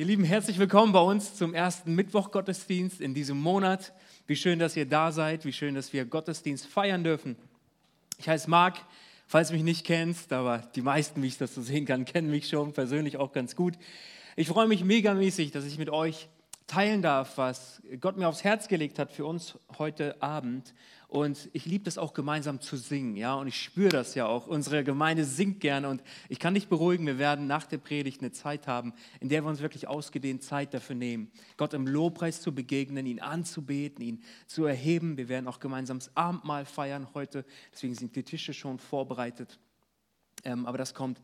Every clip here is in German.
Ihr Lieben, herzlich willkommen bei uns zum ersten Mittwoch-Gottesdienst in diesem Monat. Wie schön, dass ihr da seid, wie schön, dass wir Gottesdienst feiern dürfen. Ich heiße Marc, falls du mich nicht kennst, aber die meisten, wie ich das so sehen kann, kennen mich schon persönlich auch ganz gut. Ich freue mich megamäßig, dass ich mit euch teilen darf, was Gott mir aufs Herz gelegt hat für uns heute Abend. Und ich liebe das auch gemeinsam zu singen, ja. Und ich spüre das ja auch. Unsere Gemeinde singt gerne und ich kann dich beruhigen. Wir werden nach der Predigt eine Zeit haben, in der wir uns wirklich ausgedehnt Zeit dafür nehmen, Gott im Lobpreis zu begegnen, ihn anzubeten, ihn zu erheben. Wir werden auch gemeinsam das Abendmahl feiern heute. Deswegen sind die Tische schon vorbereitet. Ähm, aber das kommt,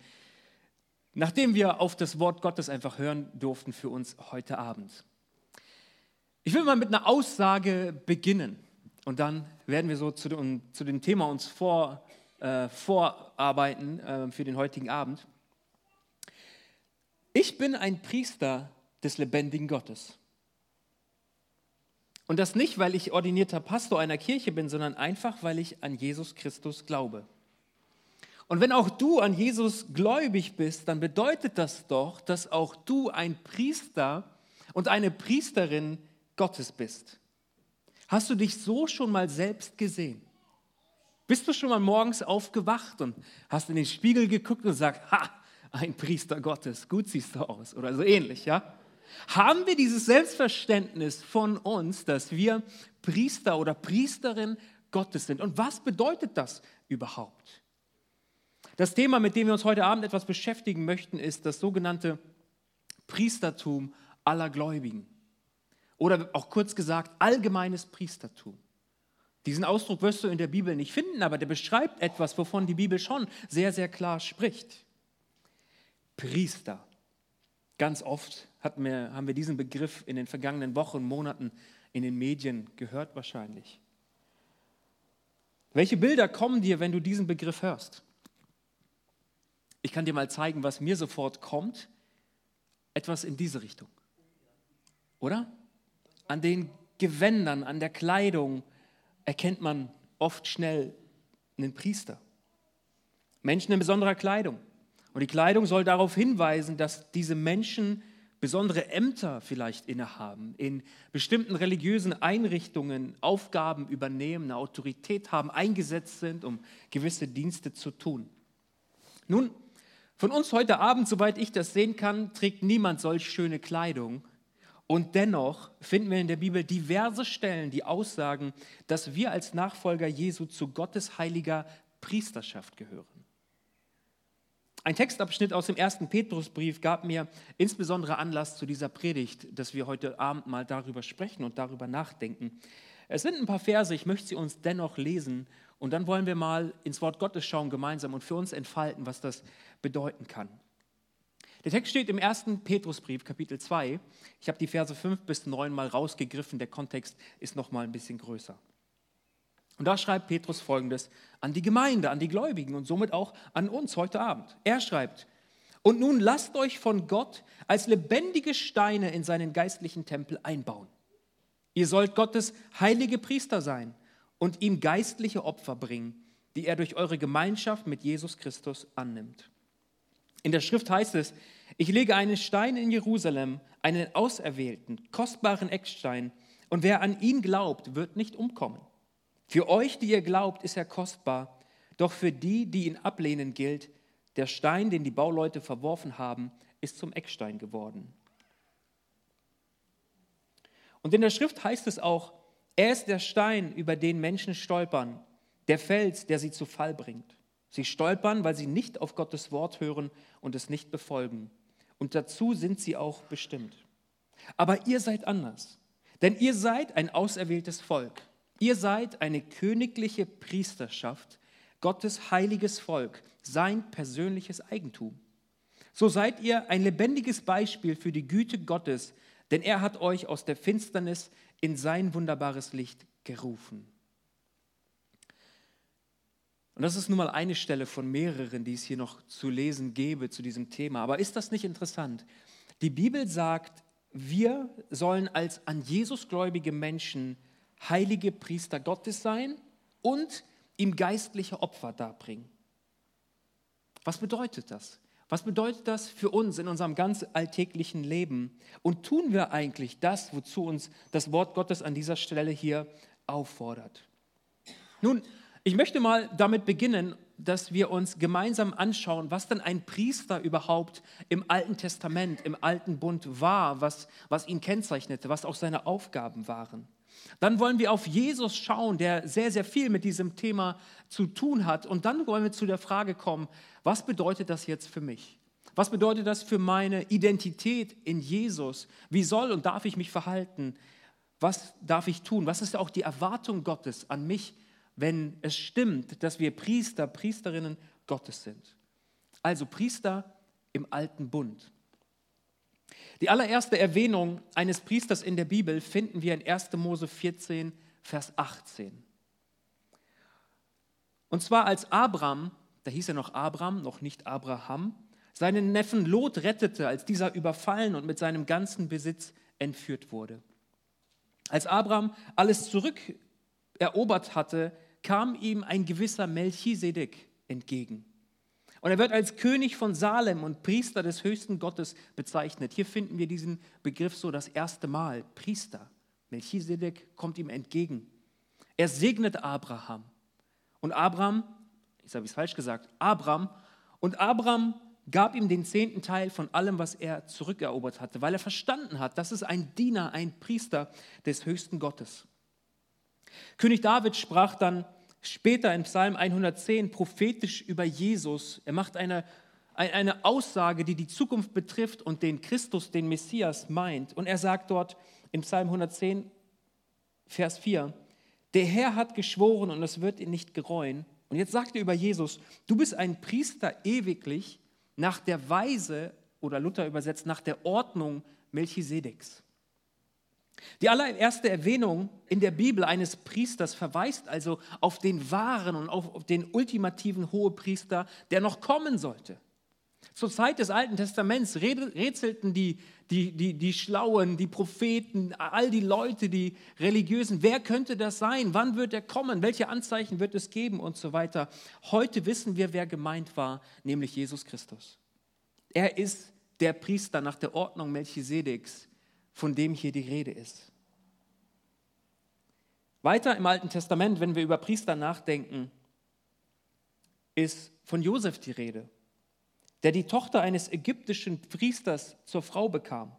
nachdem wir auf das Wort Gottes einfach hören durften für uns heute Abend. Ich will mal mit einer Aussage beginnen und dann werden wir so zu, dem, zu dem Thema uns vor, äh, vorarbeiten äh, für den heutigen Abend. Ich bin ein Priester des lebendigen Gottes. Und das nicht, weil ich ordinierter Pastor einer Kirche bin, sondern einfach, weil ich an Jesus Christus glaube. Und wenn auch du an Jesus gläubig bist, dann bedeutet das doch, dass auch du ein Priester und eine Priesterin Gottes bist. Hast du dich so schon mal selbst gesehen? Bist du schon mal morgens aufgewacht und hast in den Spiegel geguckt und gesagt, ha, ein Priester Gottes, gut siehst du aus oder so ähnlich, ja? Haben wir dieses Selbstverständnis von uns, dass wir Priester oder Priesterin Gottes sind? Und was bedeutet das überhaupt? Das Thema, mit dem wir uns heute Abend etwas beschäftigen möchten, ist das sogenannte Priestertum aller Gläubigen. Oder auch kurz gesagt, allgemeines Priestertum. Diesen Ausdruck wirst du in der Bibel nicht finden, aber der beschreibt etwas, wovon die Bibel schon sehr, sehr klar spricht. Priester. Ganz oft wir, haben wir diesen Begriff in den vergangenen Wochen Monaten in den Medien gehört wahrscheinlich. Welche Bilder kommen dir, wenn du diesen Begriff hörst? Ich kann dir mal zeigen, was mir sofort kommt. Etwas in diese Richtung. Oder? An den Gewändern, an der Kleidung erkennt man oft schnell einen Priester. Menschen in besonderer Kleidung. Und die Kleidung soll darauf hinweisen, dass diese Menschen besondere Ämter vielleicht innehaben, in bestimmten religiösen Einrichtungen Aufgaben übernehmen, eine Autorität haben, eingesetzt sind, um gewisse Dienste zu tun. Nun, von uns heute Abend, soweit ich das sehen kann, trägt niemand solch schöne Kleidung, und dennoch finden wir in der Bibel diverse Stellen, die aussagen, dass wir als Nachfolger Jesu zu Gottes heiliger Priesterschaft gehören. Ein Textabschnitt aus dem ersten Petrusbrief gab mir insbesondere Anlass zu dieser Predigt, dass wir heute Abend mal darüber sprechen und darüber nachdenken. Es sind ein paar Verse, ich möchte sie uns dennoch lesen und dann wollen wir mal ins Wort Gottes schauen gemeinsam und für uns entfalten, was das bedeuten kann. Der Text steht im ersten Petrusbrief, Kapitel 2. Ich habe die Verse 5 bis 9 mal rausgegriffen. Der Kontext ist noch mal ein bisschen größer. Und da schreibt Petrus folgendes an die Gemeinde, an die Gläubigen und somit auch an uns heute Abend. Er schreibt, und nun lasst euch von Gott als lebendige Steine in seinen geistlichen Tempel einbauen. Ihr sollt Gottes heilige Priester sein und ihm geistliche Opfer bringen, die er durch eure Gemeinschaft mit Jesus Christus annimmt. In der Schrift heißt es, ich lege einen Stein in Jerusalem, einen auserwählten, kostbaren Eckstein, und wer an ihn glaubt, wird nicht umkommen. Für euch, die ihr glaubt, ist er kostbar, doch für die, die ihn ablehnen, gilt, der Stein, den die Bauleute verworfen haben, ist zum Eckstein geworden. Und in der Schrift heißt es auch, er ist der Stein, über den Menschen stolpern, der Fels, der sie zu Fall bringt. Sie stolpern, weil sie nicht auf Gottes Wort hören und es nicht befolgen. Und dazu sind sie auch bestimmt. Aber ihr seid anders, denn ihr seid ein auserwähltes Volk. Ihr seid eine königliche Priesterschaft, Gottes heiliges Volk, sein persönliches Eigentum. So seid ihr ein lebendiges Beispiel für die Güte Gottes, denn er hat euch aus der Finsternis in sein wunderbares Licht gerufen. Und das ist nun mal eine Stelle von mehreren, die es hier noch zu lesen gäbe zu diesem Thema. Aber ist das nicht interessant? Die Bibel sagt, wir sollen als an Jesus gläubige Menschen heilige Priester Gottes sein und ihm geistliche Opfer darbringen. Was bedeutet das? Was bedeutet das für uns in unserem ganz alltäglichen Leben? Und tun wir eigentlich das, wozu uns das Wort Gottes an dieser Stelle hier auffordert? Nun, ich möchte mal damit beginnen, dass wir uns gemeinsam anschauen, was denn ein Priester überhaupt im Alten Testament, im Alten Bund war, was, was ihn kennzeichnete, was auch seine Aufgaben waren. Dann wollen wir auf Jesus schauen, der sehr, sehr viel mit diesem Thema zu tun hat. Und dann wollen wir zu der Frage kommen, was bedeutet das jetzt für mich? Was bedeutet das für meine Identität in Jesus? Wie soll und darf ich mich verhalten? Was darf ich tun? Was ist auch die Erwartung Gottes an mich, wenn es stimmt, dass wir Priester, Priesterinnen Gottes sind? Also Priester im alten Bund. Die allererste Erwähnung eines Priesters in der Bibel finden wir in 1. Mose 14, Vers 18. Und zwar als Abraham, da hieß er noch Abraham, noch nicht Abraham, seinen Neffen Lot rettete, als dieser überfallen und mit seinem ganzen Besitz entführt wurde. Als Abraham alles zurückerobert hatte, kam ihm ein gewisser Melchisedek entgegen. Und er wird als König von Salem und Priester des höchsten Gottes bezeichnet. Hier finden wir diesen Begriff so das erste Mal. Priester. Melchisedek kommt ihm entgegen. Er segnet Abraham. Und Abraham, jetzt habe ich es falsch gesagt, Abraham, und Abraham gab ihm den zehnten Teil von allem, was er zurückerobert hatte, weil er verstanden hat, das ist ein Diener, ein Priester des höchsten Gottes. König David sprach dann später in Psalm 110 prophetisch über Jesus. Er macht eine, eine Aussage, die die Zukunft betrifft und den Christus, den Messias meint. Und er sagt dort in Psalm 110, Vers 4, der Herr hat geschworen und es wird ihn nicht gereuen. Und jetzt sagt er über Jesus, du bist ein Priester ewiglich nach der Weise, oder Luther übersetzt, nach der Ordnung Melchisedeks. Die allererste Erwähnung in der Bibel eines Priesters verweist also auf den wahren und auf den ultimativen Hohepriester, der noch kommen sollte. Zur Zeit des Alten Testaments rätselten die, die, die, die Schlauen, die Propheten, all die Leute, die Religiösen, wer könnte das sein? Wann wird er kommen? Welche Anzeichen wird es geben und so weiter? Heute wissen wir, wer gemeint war, nämlich Jesus Christus. Er ist der Priester nach der Ordnung Melchisedeks, von dem hier die Rede ist. Weiter im Alten Testament, wenn wir über Priester nachdenken, ist von Josef die Rede, der die Tochter eines ägyptischen Priesters zur Frau bekam.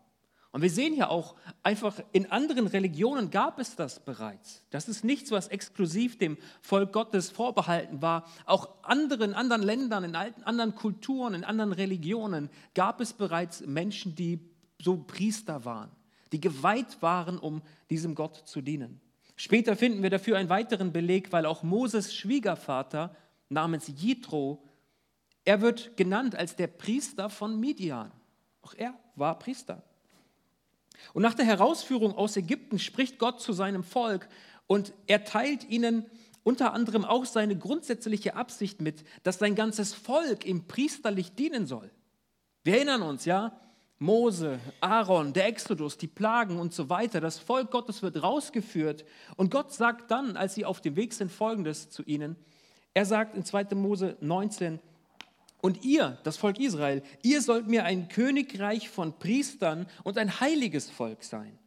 Und wir sehen ja auch einfach, in anderen Religionen gab es das bereits. Das ist nichts, was exklusiv dem Volk Gottes vorbehalten war. Auch anderen, anderen Ländern, in anderen Kulturen, in anderen Religionen gab es bereits Menschen, die so Priester waren die geweiht waren, um diesem Gott zu dienen. Später finden wir dafür einen weiteren Beleg, weil auch Moses Schwiegervater namens Jitro, er wird genannt als der Priester von Midian. Auch er war Priester. Und nach der Herausführung aus Ägypten spricht Gott zu seinem Volk und er teilt ihnen unter anderem auch seine grundsätzliche Absicht mit, dass sein ganzes Volk ihm priesterlich dienen soll. Wir erinnern uns, ja, Mose, Aaron, der Exodus, die Plagen und so weiter. Das Volk Gottes wird rausgeführt. Und Gott sagt dann, als sie auf dem Weg sind, folgendes zu ihnen. Er sagt in 2. Mose 19, und ihr, das Volk Israel, ihr sollt mir ein Königreich von Priestern und ein heiliges Volk sein.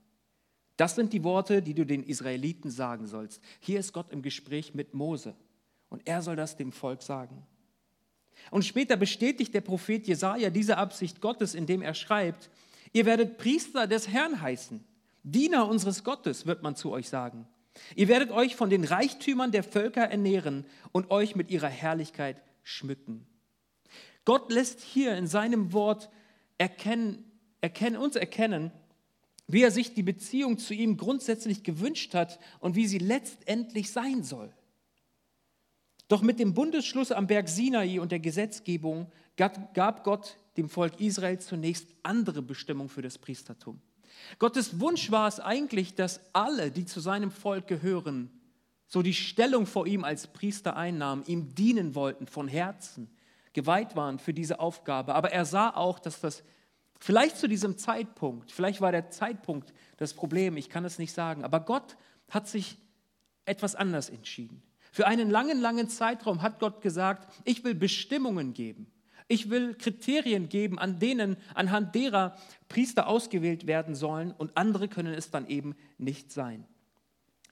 Das sind die Worte, die du den Israeliten sagen sollst. Hier ist Gott im Gespräch mit Mose und er soll das dem Volk sagen. Und später bestätigt der Prophet Jesaja diese Absicht Gottes, indem er schreibt: Ihr werdet Priester des Herrn heißen, Diener unseres Gottes, wird man zu euch sagen. Ihr werdet euch von den Reichtümern der Völker ernähren und euch mit ihrer Herrlichkeit schmücken. Gott lässt hier in seinem Wort erkennen, erkennen, uns erkennen, wie er sich die Beziehung zu ihm grundsätzlich gewünscht hat und wie sie letztendlich sein soll. Doch mit dem Bundesschluss am Berg Sinai und der Gesetzgebung gab Gott dem Volk Israel zunächst andere Bestimmungen für das Priestertum. Gottes Wunsch war es eigentlich, dass alle, die zu seinem Volk gehören, so die Stellung vor ihm als Priester einnahmen, ihm dienen wollten von Herzen, geweiht waren für diese Aufgabe. Aber er sah auch, dass das vielleicht zu diesem Zeitpunkt, vielleicht war der Zeitpunkt das Problem, ich kann es nicht sagen, aber Gott hat sich etwas anders entschieden. Für einen langen, langen Zeitraum hat Gott gesagt, ich will Bestimmungen geben. ich will Kriterien geben, an denen, anhand derer Priester ausgewählt werden sollen und andere können es dann eben nicht sein.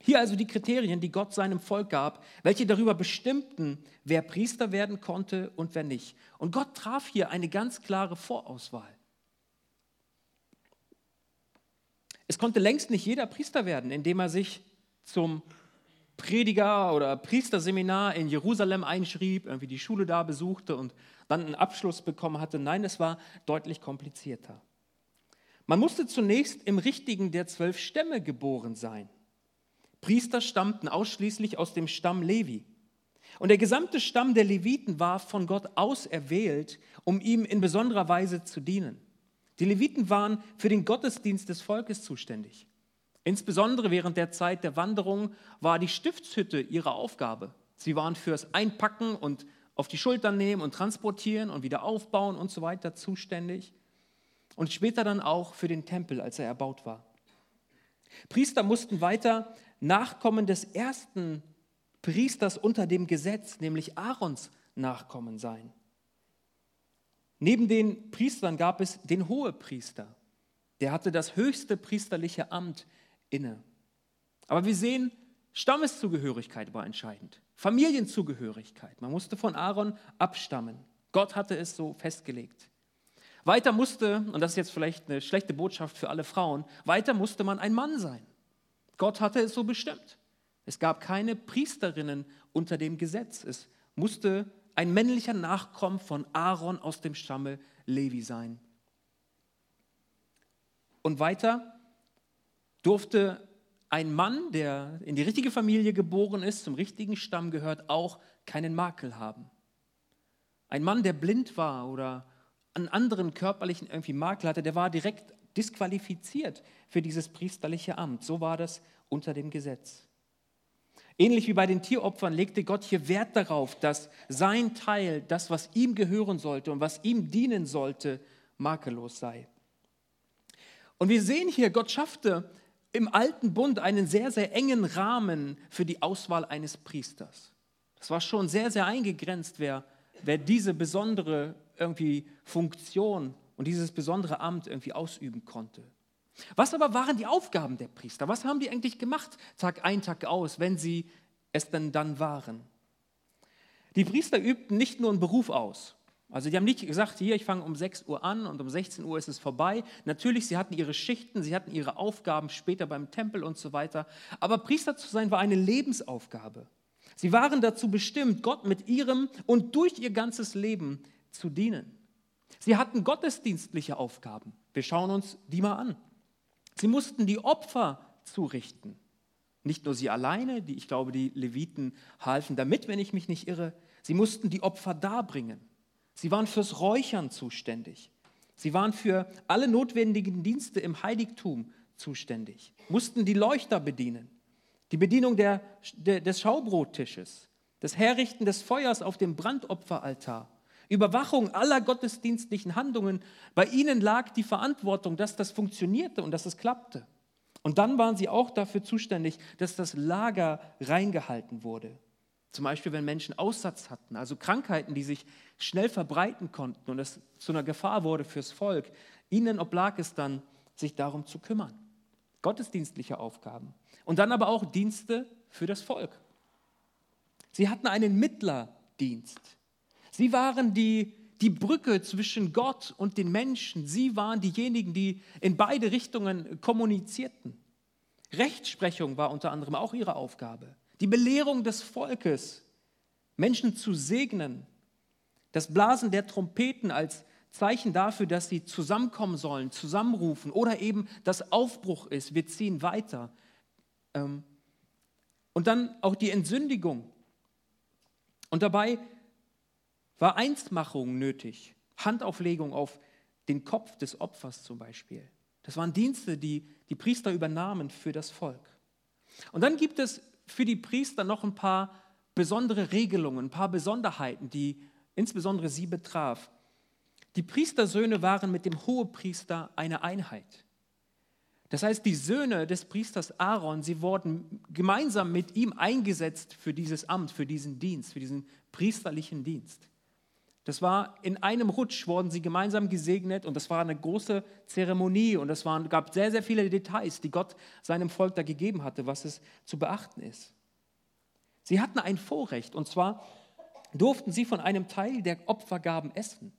Hier also die Kriterien, die Gott seinem Volk gab, welche darüber bestimmten, wer Priester werden konnte und wer nicht. Und Gott traf hier eine ganz klare Vorauswahl. Es konnte längst nicht jeder Priester werden, indem er sich zum Prediger oder Priesterseminar in Jerusalem einschrieb, irgendwie die Schule da besuchte und dann einen Abschluss bekommen hatte. Nein, es war deutlich komplizierter. Man musste zunächst im richtigen der zwölf Stämme geboren sein. Priester stammten ausschließlich aus dem Stamm Levi. Und der gesamte Stamm der Leviten war von Gott auserwählt, um ihm in besonderer Weise zu dienen. Die Leviten waren für den Gottesdienst des Volkes zuständig. Insbesondere während der Zeit der Wanderung war die Stiftshütte ihre Aufgabe. Sie waren fürs Einpacken und auf die Schultern nehmen und transportieren und wieder aufbauen und so weiter zuständig. Und später dann auch für den Tempel, als er erbaut war. Priester mussten weiter Nachkommen des ersten Priesters unter dem Gesetz, nämlich Aarons Nachkommen sein. Neben den Priestern gab es den Hohepriester. Der hatte das höchste priesterliche Amt inne. Aber wir sehen, Stammeszugehörigkeit war entscheidend. Familienzugehörigkeit. Man musste von Aaron abstammen. Gott hatte es so festgelegt. Weiter musste, und das ist jetzt vielleicht eine schlechte Botschaft für alle Frauen, weiter musste man ein Mann sein. Gott hatte es so bestimmt. Es gab keine Priesterinnen unter dem Gesetz. Es musste ein männlicher Nachkommen von Aaron aus dem Stamme Levi sein. Und weiter durfte ein Mann, der in die richtige Familie geboren ist, zum richtigen Stamm gehört, auch keinen Makel haben. Ein Mann, der blind war oder einen anderen körperlichen irgendwie Makel hatte, der war direkt disqualifiziert für dieses priesterliche Amt. So war das unter dem Gesetz. Ähnlich wie bei den Tieropfern legte Gott hier Wert darauf, dass sein Teil, das, was ihm gehören sollte und was ihm dienen sollte, makellos sei. Und wir sehen hier, Gott schaffte im alten Bund einen sehr, sehr engen Rahmen für die Auswahl eines Priesters. Das war schon sehr, sehr eingegrenzt, wer, wer diese besondere irgendwie Funktion und dieses besondere Amt irgendwie ausüben konnte. Was aber waren die Aufgaben der Priester? Was haben die eigentlich gemacht, Tag ein, Tag aus, wenn sie es denn dann waren? Die Priester übten nicht nur einen Beruf aus. Also die haben nicht gesagt, hier, ich fange um 6 Uhr an und um 16 Uhr ist es vorbei. Natürlich, sie hatten ihre Schichten, sie hatten ihre Aufgaben später beim Tempel und so weiter. Aber Priester zu sein war eine Lebensaufgabe. Sie waren dazu bestimmt, Gott mit ihrem und durch ihr ganzes Leben zu dienen. Sie hatten gottesdienstliche Aufgaben. Wir schauen uns die mal an. Sie mussten die Opfer zurichten. Nicht nur sie alleine, die, ich glaube, die Leviten halfen damit, wenn ich mich nicht irre. Sie mussten die Opfer darbringen. Sie waren fürs Räuchern zuständig. Sie waren für alle notwendigen Dienste im Heiligtum zuständig, mussten die Leuchter bedienen, die Bedienung der, der, des Schaubrottisches, das Herrichten des Feuers auf dem Brandopferaltar, Überwachung aller gottesdienstlichen Handlungen. Bei ihnen lag die Verantwortung, dass das funktionierte und dass es klappte. Und dann waren sie auch dafür zuständig, dass das Lager reingehalten wurde. Zum Beispiel, wenn Menschen Aussatz hatten, also Krankheiten, die sich schnell verbreiten konnten und es zu einer Gefahr wurde fürs Volk. Ihnen oblag es dann, sich darum zu kümmern. Gottesdienstliche Aufgaben. Und dann aber auch Dienste für das Volk. Sie hatten einen Mittlerdienst. Sie waren die, die Brücke zwischen Gott und den Menschen. Sie waren diejenigen, die in beide Richtungen kommunizierten. Rechtsprechung war unter anderem auch ihre Aufgabe. Die Belehrung des Volkes, Menschen zu segnen. Das Blasen der Trompeten als Zeichen dafür, dass sie zusammenkommen sollen, zusammenrufen oder eben das Aufbruch ist, wir ziehen weiter. Ähm, und dann auch die Entsündigung. Und dabei war Einsmachung nötig, Handauflegung auf den Kopf des Opfers zum Beispiel. Das waren Dienste, die die Priester übernahmen für das Volk. Und dann gibt es für die Priester noch ein paar besondere Regelungen, ein paar Besonderheiten, die insbesondere sie betraf. Die Priestersöhne waren mit dem Hohepriester eine Einheit. Das heißt, die Söhne des Priesters Aaron, sie wurden gemeinsam mit ihm eingesetzt für dieses Amt, für diesen Dienst, für diesen priesterlichen Dienst. Das war in einem Rutsch, wurden sie gemeinsam gesegnet und das war eine große Zeremonie und es gab sehr, sehr viele Details, die Gott seinem Volk da gegeben hatte, was es zu beachten ist. Sie hatten ein Vorrecht und zwar durften sie von einem Teil der Opfergaben essen.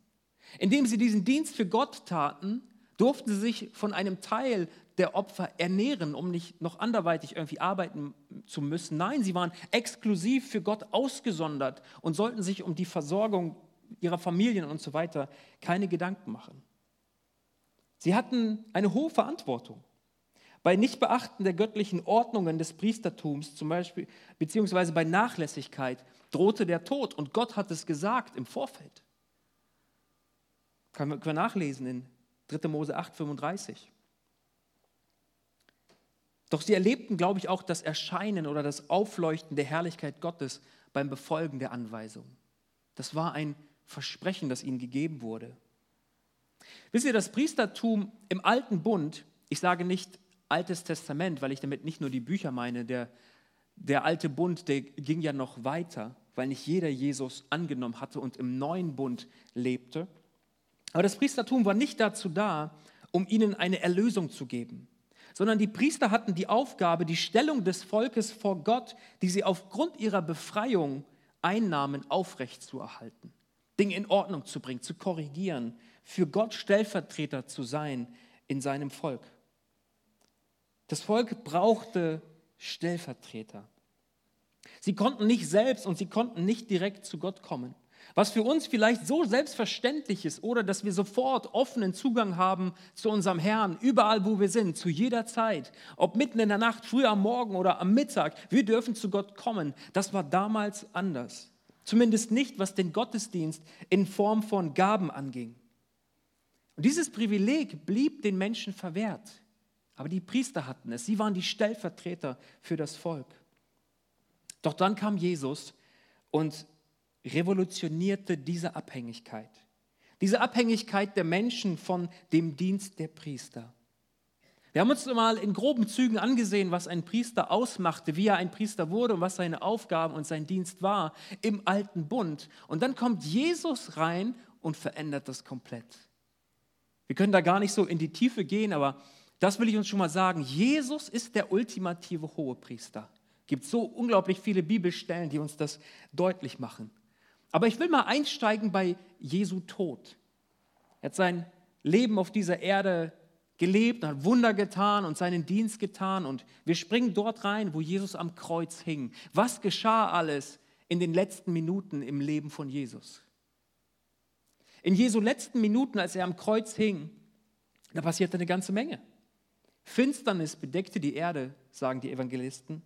Indem sie diesen Dienst für Gott taten, durften sie sich von einem Teil der Opfer ernähren, um nicht noch anderweitig irgendwie arbeiten zu müssen. Nein, sie waren exklusiv für Gott ausgesondert und sollten sich um die Versorgung ihrer Familien und so weiter keine Gedanken machen. Sie hatten eine hohe Verantwortung. Bei Nichtbeachten der göttlichen Ordnungen des Priestertums, zum Beispiel, beziehungsweise bei Nachlässigkeit, drohte der Tod. Und Gott hat es gesagt im Vorfeld. Können wir nachlesen in 3. Mose 8, 35. Doch sie erlebten, glaube ich, auch das Erscheinen oder das Aufleuchten der Herrlichkeit Gottes beim Befolgen der Anweisung. Das war ein Versprechen, das ihnen gegeben wurde. Wisst ihr, das Priestertum im alten Bund, ich sage nicht Altes Testament, weil ich damit nicht nur die Bücher meine, der, der alte Bund, der ging ja noch weiter, weil nicht jeder Jesus angenommen hatte und im neuen Bund lebte. Aber das Priestertum war nicht dazu da, um ihnen eine Erlösung zu geben, sondern die Priester hatten die Aufgabe, die Stellung des Volkes vor Gott, die sie aufgrund ihrer Befreiung einnahmen, aufrechtzuerhalten, Dinge in Ordnung zu bringen, zu korrigieren, für Gott Stellvertreter zu sein in seinem Volk. Das Volk brauchte Stellvertreter. Sie konnten nicht selbst und sie konnten nicht direkt zu Gott kommen. Was für uns vielleicht so selbstverständlich ist oder dass wir sofort offenen Zugang haben zu unserem Herrn, überall wo wir sind, zu jeder Zeit, ob mitten in der Nacht, früh am Morgen oder am Mittag, wir dürfen zu Gott kommen. Das war damals anders. Zumindest nicht, was den Gottesdienst in Form von Gaben anging. Und dieses Privileg blieb den Menschen verwehrt. Aber die Priester hatten es. Sie waren die Stellvertreter für das Volk. Doch dann kam Jesus und revolutionierte diese Abhängigkeit. Diese Abhängigkeit der Menschen von dem Dienst der Priester. Wir haben uns mal in groben Zügen angesehen, was ein Priester ausmachte, wie er ein Priester wurde und was seine Aufgaben und sein Dienst war im alten Bund. Und dann kommt Jesus rein und verändert das komplett. Wir können da gar nicht so in die Tiefe gehen, aber das will ich uns schon mal sagen. Jesus ist der ultimative Hohepriester. Es gibt so unglaublich viele Bibelstellen, die uns das deutlich machen. Aber ich will mal einsteigen bei Jesu Tod. Er hat sein Leben auf dieser Erde gelebt, hat Wunder getan und seinen Dienst getan. Und wir springen dort rein, wo Jesus am Kreuz hing. Was geschah alles in den letzten Minuten im Leben von Jesus? In Jesu letzten Minuten, als er am Kreuz hing, da passierte eine ganze Menge. Finsternis bedeckte die Erde, sagen die Evangelisten.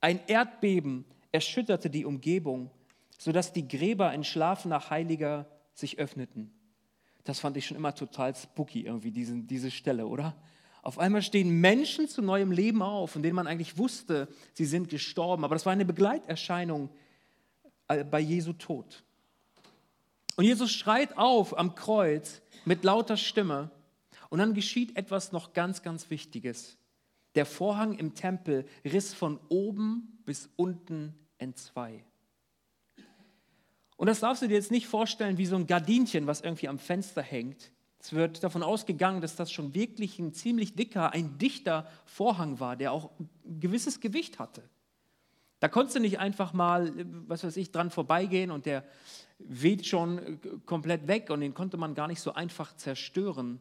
Ein Erdbeben erschütterte die Umgebung, sodass die Gräber in Schlaf nach Heiliger sich öffneten. Das fand ich schon immer total spooky, irgendwie, diese, diese Stelle, oder? Auf einmal stehen Menschen zu neuem Leben auf, von denen man eigentlich wusste, sie sind gestorben. Aber das war eine Begleiterscheinung äh, bei Jesu Tod. Und Jesus schreit auf am Kreuz mit lauter Stimme und dann geschieht etwas noch ganz, ganz Wichtiges. Der Vorhang im Tempel riss von oben bis unten entzwei. Und das darfst du dir jetzt nicht vorstellen wie so ein Gardinchen, was irgendwie am Fenster hängt. Es wird davon ausgegangen, dass das schon wirklich ein ziemlich dicker, ein dichter Vorhang war, der auch ein gewisses Gewicht hatte. Da konntest du nicht einfach mal, was weiß ich, dran vorbeigehen und der weht schon komplett weg und den konnte man gar nicht so einfach zerstören,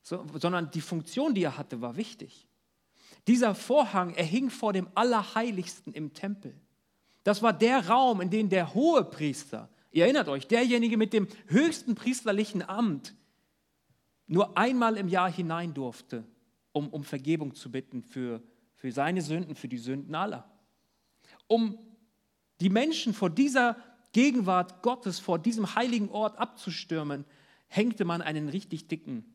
so, sondern die Funktion, die er hatte, war wichtig. Dieser Vorhang, er hing vor dem Allerheiligsten im Tempel. Das war der Raum, in dem der hohe Priester, ihr erinnert euch, derjenige mit dem höchsten priesterlichen Amt, nur einmal im Jahr hinein durfte, um, um Vergebung zu bitten für, für seine Sünden, für die Sünden aller. Um die Menschen vor dieser Gegenwart Gottes, vor diesem heiligen Ort abzustürmen, hängte man einen richtig dicken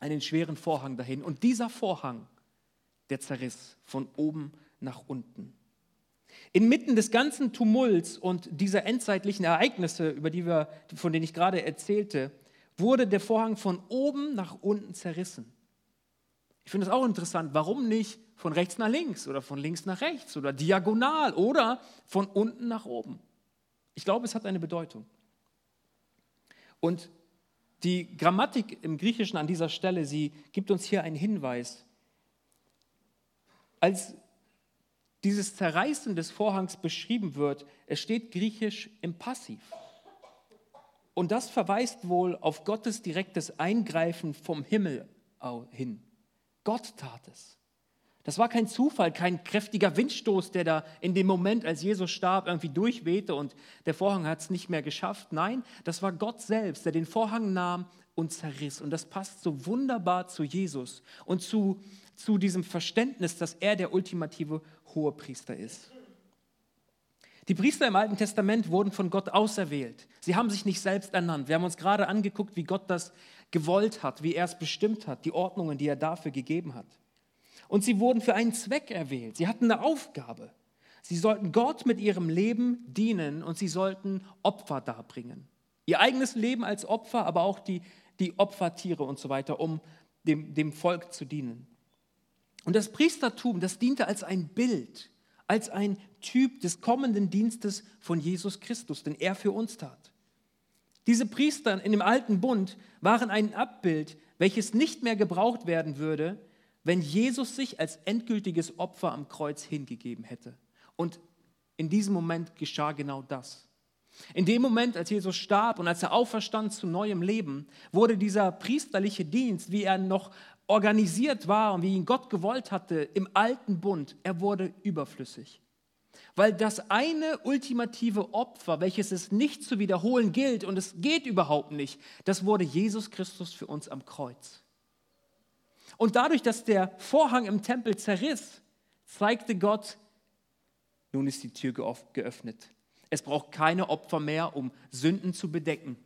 einen schweren Vorhang dahin. Und dieser Vorhang, der zerriss von oben nach unten. Inmitten des ganzen Tumults und dieser endzeitlichen Ereignisse, über die wir, von denen ich gerade erzählte, wurde der Vorhang von oben nach unten zerrissen. Ich finde es auch interessant, warum nicht von rechts nach links oder von links nach rechts oder diagonal oder von unten nach oben. Ich glaube, es hat eine Bedeutung. Und die Grammatik im Griechischen an dieser Stelle, sie gibt uns hier einen Hinweis. Als dieses Zerreißen des Vorhangs beschrieben wird, es steht griechisch im Passiv. Und das verweist wohl auf Gottes direktes Eingreifen vom Himmel hin. Gott tat es. Das war kein Zufall, kein kräftiger Windstoß, der da in dem Moment, als Jesus starb, irgendwie durchwehte und der Vorhang hat es nicht mehr geschafft. Nein, das war Gott selbst, der den Vorhang nahm und zerriss. Und das passt so wunderbar zu Jesus und zu, zu diesem Verständnis, dass er der ultimative Hohepriester ist. Die Priester im Alten Testament wurden von Gott auserwählt. Sie haben sich nicht selbst ernannt. Wir haben uns gerade angeguckt, wie Gott das gewollt hat, wie er es bestimmt hat, die Ordnungen, die er dafür gegeben hat. Und sie wurden für einen Zweck erwählt. Sie hatten eine Aufgabe. Sie sollten Gott mit ihrem Leben dienen und sie sollten Opfer darbringen. Ihr eigenes Leben als Opfer, aber auch die, die Opfertiere und so weiter, um dem, dem Volk zu dienen. Und das Priestertum, das diente als ein Bild, als ein Typ des kommenden Dienstes von Jesus Christus, den er für uns tat. Diese Priester in dem alten Bund waren ein Abbild, welches nicht mehr gebraucht werden würde, wenn Jesus sich als endgültiges Opfer am Kreuz hingegeben hätte. Und in diesem Moment geschah genau das. In dem Moment, als Jesus starb und als er auferstand zu neuem Leben, wurde dieser priesterliche Dienst, wie er noch organisiert war und wie ihn Gott gewollt hatte im alten Bund, er wurde überflüssig. Weil das eine ultimative Opfer, welches es nicht zu wiederholen gilt und es geht überhaupt nicht, das wurde Jesus Christus für uns am Kreuz. Und dadurch, dass der Vorhang im Tempel zerriss, zeigte Gott, nun ist die Tür geöffnet. Es braucht keine Opfer mehr, um Sünden zu bedecken.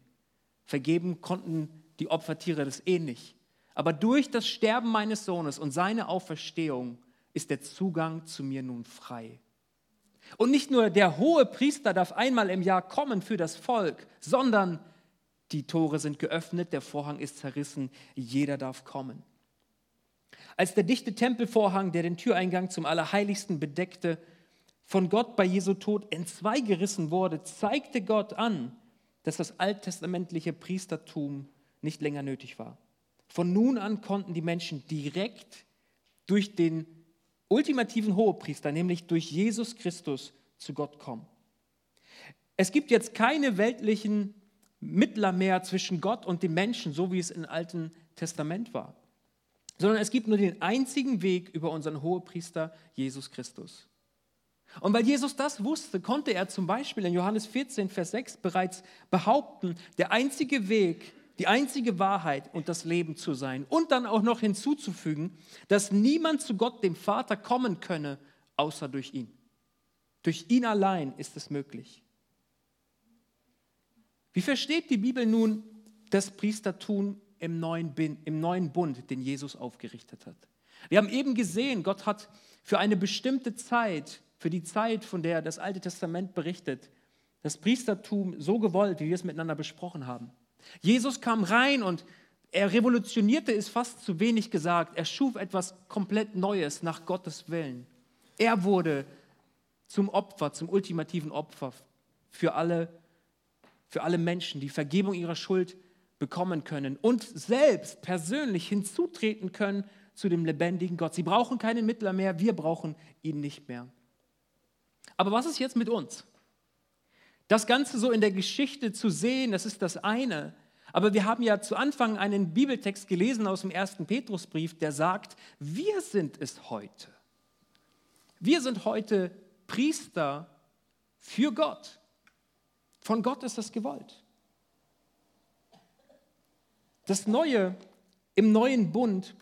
Vergeben konnten die Opfertiere das eh nicht. Aber durch das Sterben meines Sohnes und seine Auferstehung ist der Zugang zu mir nun frei. Und nicht nur der hohe Priester darf einmal im Jahr kommen für das Volk, sondern die Tore sind geöffnet, der Vorhang ist zerrissen, jeder darf kommen. Als der dichte Tempelvorhang, der den Türeingang zum Allerheiligsten bedeckte, von Gott bei Jesu Tod entzweigerissen wurde, zeigte Gott an, dass das alttestamentliche Priestertum nicht länger nötig war. Von nun an konnten die Menschen direkt durch den ultimativen Hohepriester, nämlich durch Jesus Christus, zu Gott kommen. Es gibt jetzt keine weltlichen Mittler mehr zwischen Gott und dem Menschen, so wie es im Alten Testament war sondern es gibt nur den einzigen Weg über unseren Hohepriester Jesus Christus. Und weil Jesus das wusste, konnte er zum Beispiel in Johannes 14, Vers 6 bereits behaupten, der einzige Weg, die einzige Wahrheit und das Leben zu sein. Und dann auch noch hinzuzufügen, dass niemand zu Gott, dem Vater, kommen könne, außer durch ihn. Durch ihn allein ist es möglich. Wie versteht die Bibel nun das Priestertum im neuen, im neuen Bund, den Jesus aufgerichtet hat. Wir haben eben gesehen, Gott hat für eine bestimmte Zeit, für die Zeit, von der das Alte Testament berichtet, das Priestertum so gewollt, wie wir es miteinander besprochen haben. Jesus kam rein und er revolutionierte, ist fast zu wenig gesagt. Er schuf etwas komplett Neues nach Gottes Willen. Er wurde zum Opfer, zum ultimativen Opfer für alle, für alle Menschen, die Vergebung ihrer Schuld bekommen können und selbst persönlich hinzutreten können zu dem lebendigen Gott. Sie brauchen keinen Mittler mehr, wir brauchen ihn nicht mehr. Aber was ist jetzt mit uns? Das Ganze so in der Geschichte zu sehen, das ist das eine. Aber wir haben ja zu Anfang einen Bibeltext gelesen aus dem ersten Petrusbrief, der sagt, wir sind es heute. Wir sind heute Priester für Gott. Von Gott ist das gewollt. Das Neue im neuen Bund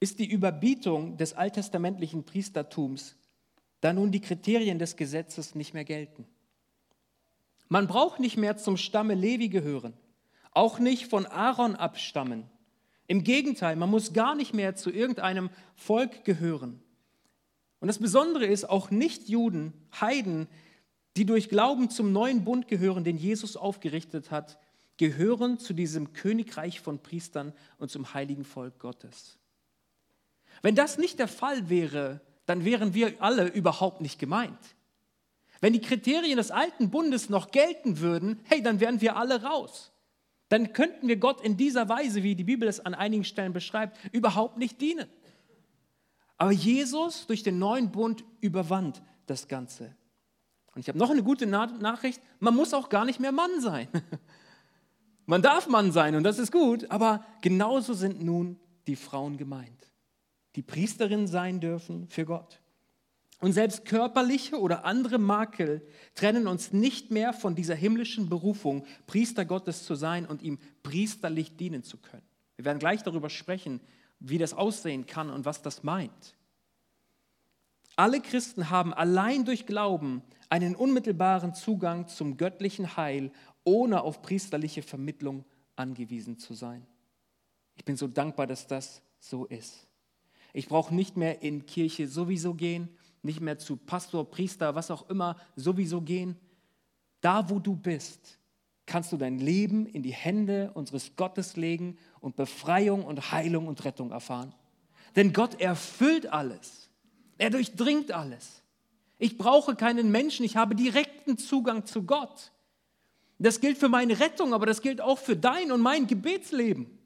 ist die Überbietung des alttestamentlichen Priestertums, da nun die Kriterien des Gesetzes nicht mehr gelten. Man braucht nicht mehr zum Stamme Levi gehören, auch nicht von Aaron abstammen. Im Gegenteil, man muss gar nicht mehr zu irgendeinem Volk gehören. Und das Besondere ist, auch Nichtjuden, Heiden, die durch Glauben zum neuen Bund gehören, den Jesus aufgerichtet hat, gehören zu diesem Königreich von Priestern und zum heiligen Volk Gottes. Wenn das nicht der Fall wäre, dann wären wir alle überhaupt nicht gemeint. Wenn die Kriterien des alten Bundes noch gelten würden, hey, dann wären wir alle raus. Dann könnten wir Gott in dieser Weise, wie die Bibel es an einigen Stellen beschreibt, überhaupt nicht dienen. Aber Jesus durch den neuen Bund überwand das Ganze. Und ich habe noch eine gute Nachricht, man muss auch gar nicht mehr Mann sein. Man darf Mann sein und das ist gut, aber genauso sind nun die Frauen gemeint, die Priesterinnen sein dürfen für Gott. Und selbst körperliche oder andere Makel trennen uns nicht mehr von dieser himmlischen Berufung, Priester Gottes zu sein und ihm priesterlich dienen zu können. Wir werden gleich darüber sprechen, wie das aussehen kann und was das meint. Alle Christen haben allein durch Glauben einen unmittelbaren Zugang zum göttlichen Heil, ohne auf priesterliche Vermittlung angewiesen zu sein. Ich bin so dankbar, dass das so ist. Ich brauche nicht mehr in Kirche sowieso gehen, nicht mehr zu Pastor, Priester, was auch immer, sowieso gehen. Da, wo du bist, kannst du dein Leben in die Hände unseres Gottes legen und Befreiung und Heilung und Rettung erfahren. Denn Gott erfüllt alles. Er durchdringt alles. Ich brauche keinen Menschen, ich habe direkten Zugang zu Gott. Das gilt für meine Rettung, aber das gilt auch für dein und mein Gebetsleben.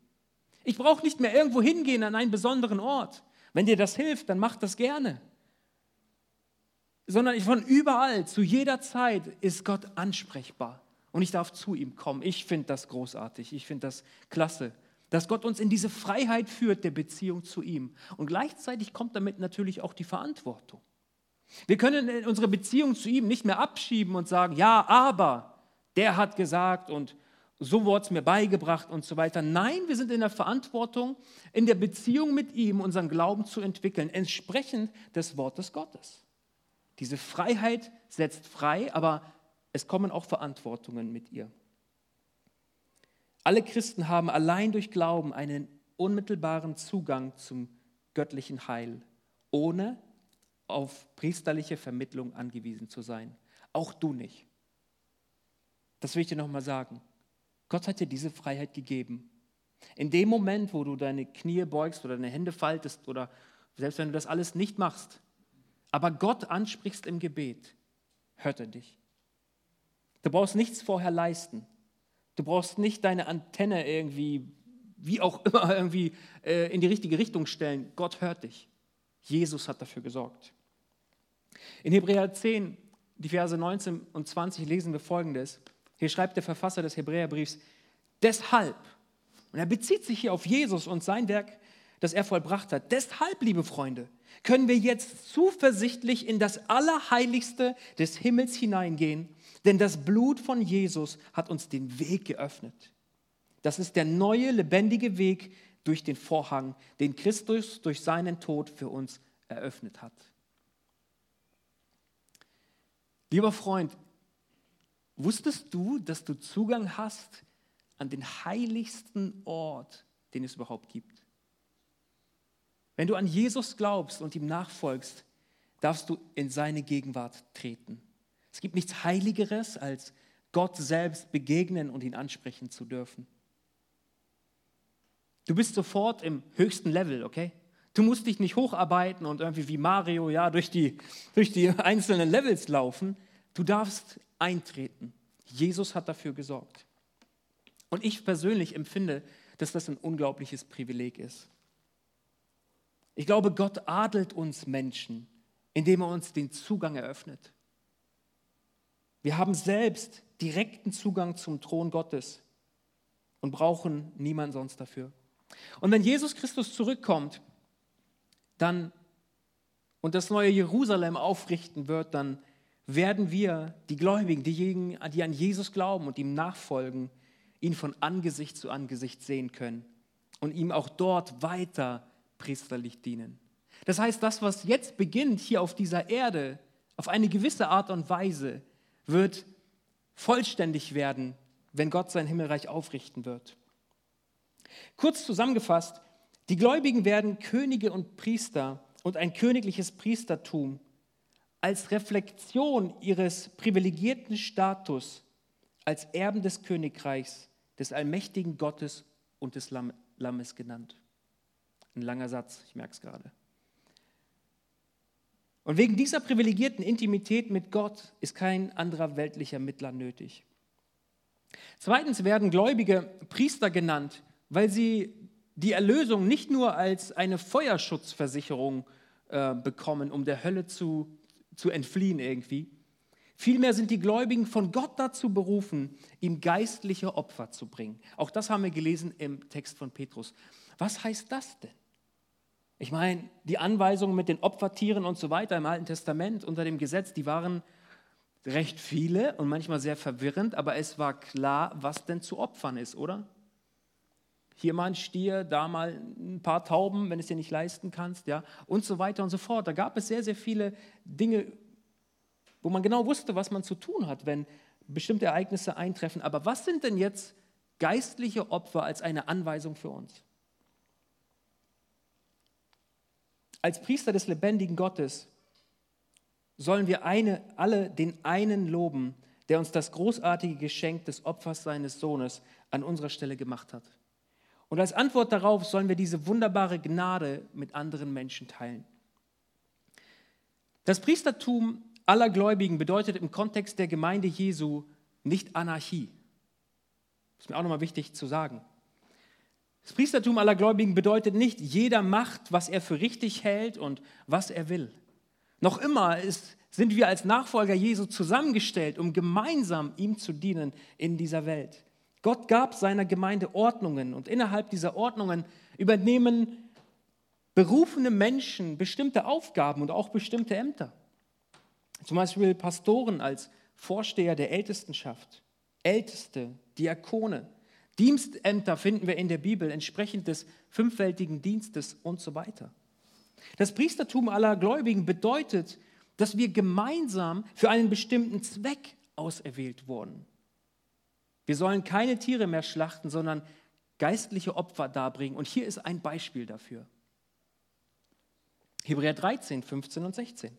Ich brauche nicht mehr irgendwo hingehen an einen besonderen Ort. Wenn dir das hilft, dann mach das gerne. Sondern von überall, zu jeder Zeit ist Gott ansprechbar. Und ich darf zu ihm kommen. Ich finde das großartig. Ich finde das klasse, dass Gott uns in diese Freiheit führt der Beziehung zu ihm. Und gleichzeitig kommt damit natürlich auch die Verantwortung. Wir können unsere Beziehung zu ihm nicht mehr abschieben und sagen, ja, aber der hat gesagt und so wurde es mir beigebracht und so weiter. Nein, wir sind in der Verantwortung, in der Beziehung mit ihm unseren Glauben zu entwickeln, entsprechend des Wortes Gottes. Diese Freiheit setzt frei, aber es kommen auch Verantwortungen mit ihr. Alle Christen haben allein durch Glauben einen unmittelbaren Zugang zum göttlichen Heil, ohne auf priesterliche Vermittlung angewiesen zu sein. Auch du nicht. Das will ich dir nochmal sagen. Gott hat dir diese Freiheit gegeben. In dem Moment, wo du deine Knie beugst oder deine Hände faltest oder selbst wenn du das alles nicht machst, aber Gott ansprichst im Gebet, hört er dich. Du brauchst nichts vorher leisten. Du brauchst nicht deine Antenne irgendwie, wie auch immer, irgendwie äh, in die richtige Richtung stellen. Gott hört dich. Jesus hat dafür gesorgt. In Hebräer 10, die Verse 19 und 20 lesen wir folgendes. Hier schreibt der Verfasser des Hebräerbriefs, deshalb, und er bezieht sich hier auf Jesus und sein Werk, das er vollbracht hat, deshalb, liebe Freunde, können wir jetzt zuversichtlich in das Allerheiligste des Himmels hineingehen, denn das Blut von Jesus hat uns den Weg geöffnet. Das ist der neue, lebendige Weg durch den Vorhang, den Christus durch seinen Tod für uns eröffnet hat. Lieber Freund, Wusstest du, dass du Zugang hast an den heiligsten Ort, den es überhaupt gibt? Wenn du an Jesus glaubst und ihm nachfolgst, darfst du in seine Gegenwart treten. Es gibt nichts Heiligeres, als Gott selbst begegnen und ihn ansprechen zu dürfen. Du bist sofort im höchsten Level, okay? Du musst dich nicht hocharbeiten und irgendwie wie Mario ja durch die, durch die einzelnen Levels laufen. Du darfst eintreten. Jesus hat dafür gesorgt. Und ich persönlich empfinde, dass das ein unglaubliches Privileg ist. Ich glaube, Gott adelt uns Menschen, indem er uns den Zugang eröffnet. Wir haben selbst direkten Zugang zum Thron Gottes und brauchen niemand sonst dafür. Und wenn Jesus Christus zurückkommt, dann und das neue Jerusalem aufrichten wird, dann werden wir, die Gläubigen, diejenigen, die an Jesus glauben und ihm nachfolgen, ihn von Angesicht zu Angesicht sehen können und ihm auch dort weiter priesterlich dienen. Das heißt, das, was jetzt beginnt hier auf dieser Erde, auf eine gewisse Art und Weise, wird vollständig werden, wenn Gott sein Himmelreich aufrichten wird. Kurz zusammengefasst, die Gläubigen werden Könige und Priester und ein königliches Priestertum als Reflexion ihres privilegierten Status als Erben des Königreichs, des allmächtigen Gottes und des Lammes genannt. Ein langer Satz, ich merke es gerade. Und wegen dieser privilegierten Intimität mit Gott ist kein anderer weltlicher Mittler nötig. Zweitens werden Gläubige Priester genannt, weil sie die Erlösung nicht nur als eine Feuerschutzversicherung äh, bekommen, um der Hölle zu, zu entfliehen irgendwie. Vielmehr sind die Gläubigen von Gott dazu berufen, ihm geistliche Opfer zu bringen. Auch das haben wir gelesen im Text von Petrus. Was heißt das denn? Ich meine, die Anweisungen mit den Opfertieren und so weiter im Alten Testament unter dem Gesetz, die waren recht viele und manchmal sehr verwirrend, aber es war klar, was denn zu opfern ist, oder? Hier mal ein Stier, da mal ein paar Tauben, wenn es dir nicht leisten kannst, ja, und so weiter und so fort. Da gab es sehr, sehr viele Dinge, wo man genau wusste, was man zu tun hat, wenn bestimmte Ereignisse eintreffen. Aber was sind denn jetzt geistliche Opfer als eine Anweisung für uns? Als Priester des lebendigen Gottes sollen wir eine, alle den einen loben, der uns das großartige Geschenk des Opfers seines Sohnes an unserer Stelle gemacht hat. Und als Antwort darauf sollen wir diese wunderbare Gnade mit anderen Menschen teilen. Das Priestertum aller Gläubigen bedeutet im Kontext der Gemeinde Jesu nicht Anarchie. Das ist mir auch nochmal wichtig zu sagen. Das Priestertum aller Gläubigen bedeutet nicht, jeder macht, was er für richtig hält und was er will. Noch immer ist, sind wir als Nachfolger Jesu zusammengestellt, um gemeinsam ihm zu dienen in dieser Welt. Gott gab seiner Gemeinde Ordnungen und innerhalb dieser Ordnungen übernehmen berufene Menschen bestimmte Aufgaben und auch bestimmte Ämter. Zum Beispiel Pastoren als Vorsteher der Ältestenschaft, Älteste, Diakone. Dienstämter finden wir in der Bibel entsprechend des fünffältigen Dienstes und so weiter. Das Priestertum aller Gläubigen bedeutet, dass wir gemeinsam für einen bestimmten Zweck auserwählt wurden. Wir sollen keine Tiere mehr schlachten, sondern geistliche Opfer darbringen. Und hier ist ein Beispiel dafür. Hebräer 13, 15 und 16.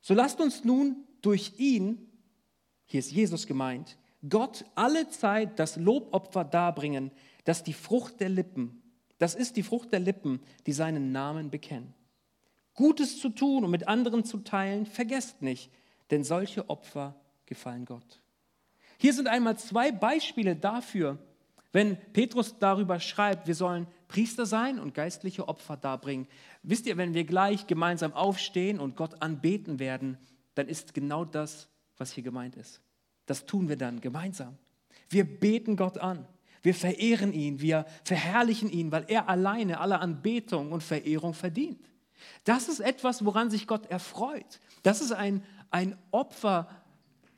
So lasst uns nun durch ihn, hier ist Jesus gemeint, Gott alle Zeit das Lobopfer darbringen, das die Frucht der Lippen das ist die Frucht der Lippen, die seinen Namen bekennen. Gutes zu tun und mit anderen zu teilen, vergesst nicht, denn solche Opfer gefallen Gott. Hier sind einmal zwei Beispiele dafür, wenn Petrus darüber schreibt, wir sollen Priester sein und geistliche Opfer darbringen. Wisst ihr, wenn wir gleich gemeinsam aufstehen und Gott anbeten werden, dann ist genau das, was hier gemeint ist. Das tun wir dann gemeinsam. Wir beten Gott an. Wir verehren ihn, wir verherrlichen ihn, weil er alleine alle Anbetung und Verehrung verdient. Das ist etwas, woran sich Gott erfreut. Das ist ein, ein Opfer,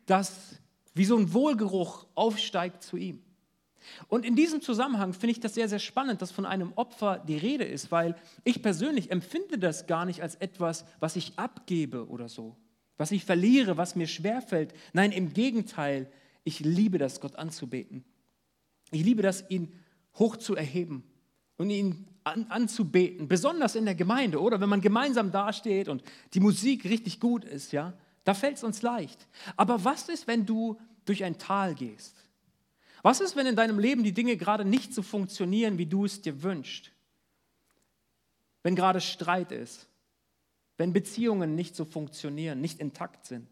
das wie so ein Wohlgeruch aufsteigt zu ihm. Und in diesem Zusammenhang finde ich das sehr, sehr spannend, dass von einem Opfer die Rede ist, weil ich persönlich empfinde das gar nicht als etwas, was ich abgebe oder so, was ich verliere, was mir schwerfällt. Nein, im Gegenteil, ich liebe das, Gott anzubeten. Ich liebe das, ihn hoch zu erheben und ihn an, anzubeten, besonders in der Gemeinde, oder? Wenn man gemeinsam dasteht und die Musik richtig gut ist, ja, da fällt es uns leicht. Aber was ist, wenn du durch ein Tal gehst? Was ist, wenn in deinem Leben die Dinge gerade nicht so funktionieren, wie du es dir wünschst? Wenn gerade Streit ist, wenn Beziehungen nicht so funktionieren, nicht intakt sind,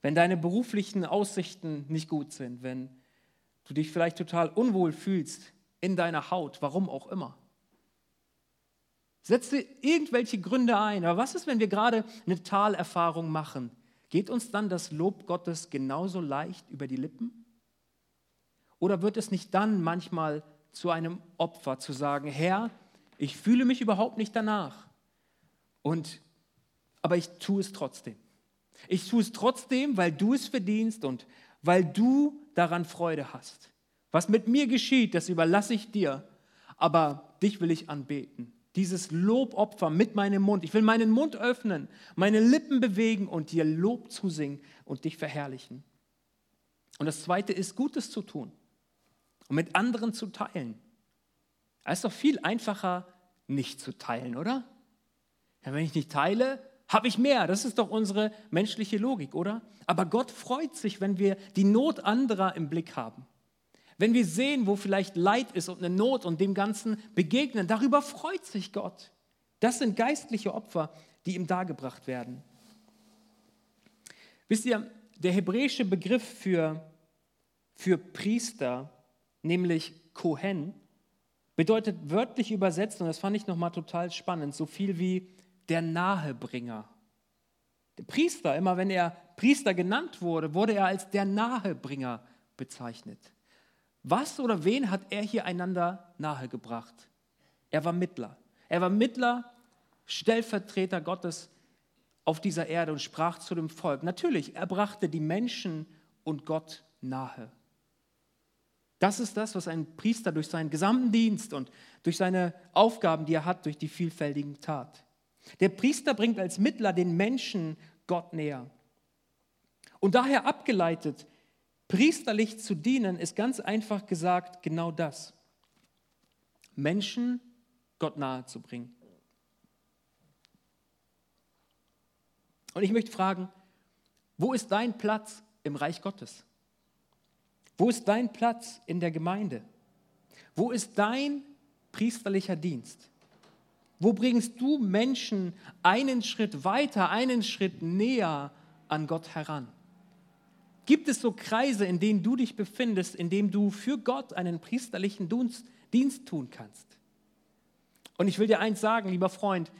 wenn deine beruflichen Aussichten nicht gut sind, wenn du dich vielleicht total unwohl fühlst in deiner Haut, warum auch immer. Setze irgendwelche Gründe ein. Aber was ist, wenn wir gerade eine Talerfahrung machen? Geht uns dann das Lob Gottes genauso leicht über die Lippen? Oder wird es nicht dann manchmal zu einem Opfer zu sagen, Herr, ich fühle mich überhaupt nicht danach, und, aber ich tue es trotzdem. Ich tue es trotzdem, weil du es verdienst und weil du daran Freude hast. Was mit mir geschieht, das überlasse ich dir, aber dich will ich anbeten. Dieses Lobopfer mit meinem Mund. Ich will meinen Mund öffnen, meine Lippen bewegen und dir Lob zusingen und dich verherrlichen. Und das Zweite ist, Gutes zu tun und mit anderen zu teilen. Es ist doch viel einfacher, nicht zu teilen, oder? Ja, wenn ich nicht teile, habe ich mehr. Das ist doch unsere menschliche Logik, oder? Aber Gott freut sich, wenn wir die Not anderer im Blick haben. Wenn wir sehen, wo vielleicht Leid ist und eine Not und dem Ganzen begegnen, darüber freut sich Gott. Das sind geistliche Opfer, die ihm dargebracht werden. Wisst ihr, der hebräische Begriff für, für Priester, nämlich Kohen, bedeutet wörtlich übersetzt, und das fand ich nochmal total spannend, so viel wie der Nahebringer. Der Priester, immer wenn er Priester genannt wurde, wurde er als der Nahebringer bezeichnet. Was oder wen hat er hier einander nahegebracht? Er war Mittler. Er war Mittler, Stellvertreter Gottes auf dieser Erde und sprach zu dem Volk. Natürlich, er brachte die Menschen und Gott nahe. Das ist das, was ein Priester durch seinen gesamten Dienst und durch seine Aufgaben, die er hat, durch die vielfältigen tat. Der Priester bringt als Mittler den Menschen Gott näher. Und daher abgeleitet, priesterlich zu dienen, ist ganz einfach gesagt genau das. Menschen Gott nahe zu bringen. Und ich möchte fragen, wo ist dein Platz im Reich Gottes? Wo ist dein Platz in der Gemeinde? Wo ist dein priesterlicher Dienst? Wo bringst du Menschen einen Schritt weiter, einen Schritt näher an Gott heran? Gibt es so Kreise, in denen du dich befindest, in denen du für Gott einen priesterlichen Dienst, tun kannst? Und ich will dir eins sagen, lieber Freund,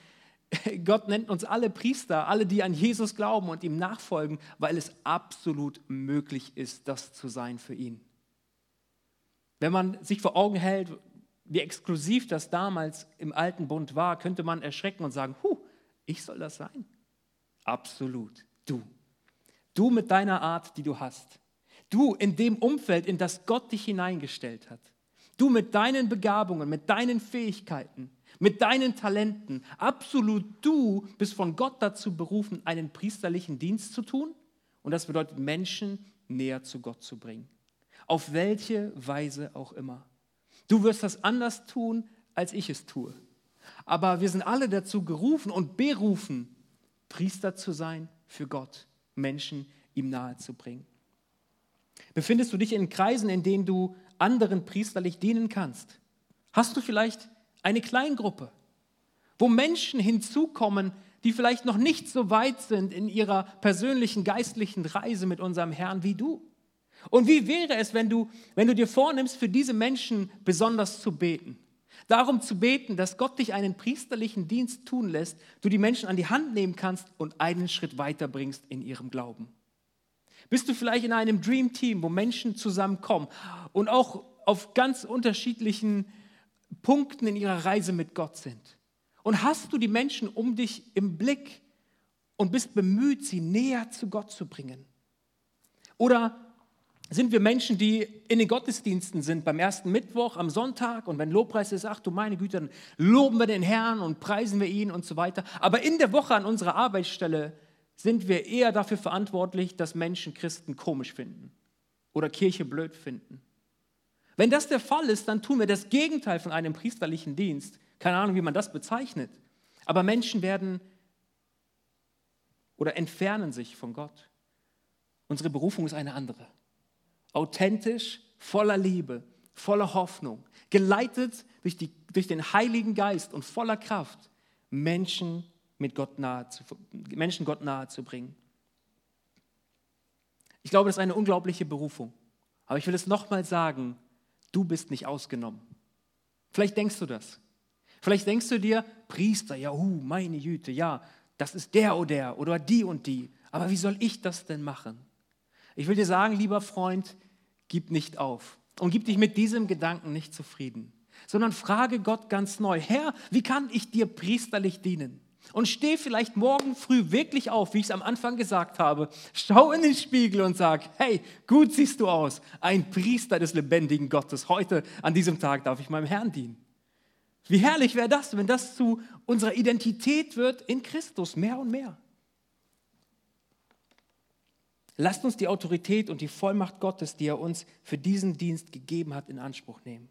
Gott nennt uns alle Priester, alle, die an Jesus glauben und ihm nachfolgen, weil es absolut möglich ist, das zu sein für ihn. Wenn man sich vor Augen hält, wie exklusiv das damals im alten Bund war, könnte man erschrecken und sagen, Huh, ich soll das sein? Absolut, du. Du mit deiner Art, die du hast. Du in dem Umfeld, in das Gott dich hineingestellt hat. Du mit deinen Begabungen, mit deinen Fähigkeiten mit deinen Talenten. Absolut du bist von Gott dazu berufen, einen priesterlichen Dienst zu tun. Und das bedeutet, Menschen näher zu Gott zu bringen. Auf welche Weise auch immer. Du wirst das anders tun, als ich es tue. Aber wir sind alle dazu gerufen und berufen, Priester zu sein für Gott, Menschen ihm nahe zu bringen. Befindest du dich in Kreisen, in denen du anderen priesterlich dienen kannst? Hast du vielleicht eine Kleingruppe, wo Menschen hinzukommen, die vielleicht noch nicht so weit sind in ihrer persönlichen geistlichen Reise mit unserem Herrn wie du. Und wie wäre es, wenn du, wenn du dir vornimmst, für diese Menschen besonders zu beten? Darum zu beten, dass Gott dich einen priesterlichen Dienst tun lässt, du die Menschen an die Hand nehmen kannst und einen Schritt weiterbringst in ihrem Glauben. Bist du vielleicht in einem Dream Team, wo Menschen zusammenkommen und auch auf ganz unterschiedlichen Punkten in ihrer Reise mit Gott sind? Und hast du die Menschen um dich im Blick und bist bemüht, sie näher zu Gott zu bringen? Oder sind wir Menschen, die in den Gottesdiensten sind, beim ersten Mittwoch, am Sonntag und wenn Lobpreis ist, ach du meine Güte, dann loben wir den Herrn und preisen wir ihn und so weiter. Aber in der Woche an unserer Arbeitsstelle sind wir eher dafür verantwortlich, dass Menschen Christen komisch finden oder Kirche blöd finden wenn das der Fall ist, dann tun wir das Gegenteil von einem priesterlichen Dienst. Keine Ahnung, wie man das bezeichnet. Aber Menschen werden oder entfernen sich von Gott. Unsere Berufung ist eine andere. Authentisch, voller Liebe, voller Hoffnung, geleitet durch, die, durch den Heiligen Geist und voller Kraft, Menschen, mit Gott nahe zu, Menschen Gott nahe zu bringen. Ich glaube, das ist eine unglaubliche Berufung. Aber ich will es nochmal sagen, du bist nicht ausgenommen. Vielleicht denkst du das. Vielleicht denkst du dir, Priester, ja, uh, meine Jüte, ja, das ist der oder der oder die und die. Aber wie soll ich das denn machen? Ich will dir sagen, lieber Freund, gib nicht auf und gib dich mit diesem Gedanken nicht zufrieden, sondern frage Gott ganz neu, Herr, wie kann ich dir priesterlich dienen? Und steh vielleicht morgen früh wirklich auf, wie ich es am Anfang gesagt habe. Schau in den Spiegel und sag, hey, gut siehst du aus. Ein Priester des lebendigen Gottes. Heute, an diesem Tag, darf ich meinem Herrn dienen. Wie herrlich wäre das, wenn das zu unserer Identität wird in Christus, mehr und mehr. Lasst uns die Autorität und die Vollmacht Gottes, die er uns für diesen Dienst gegeben hat, in Anspruch nehmen.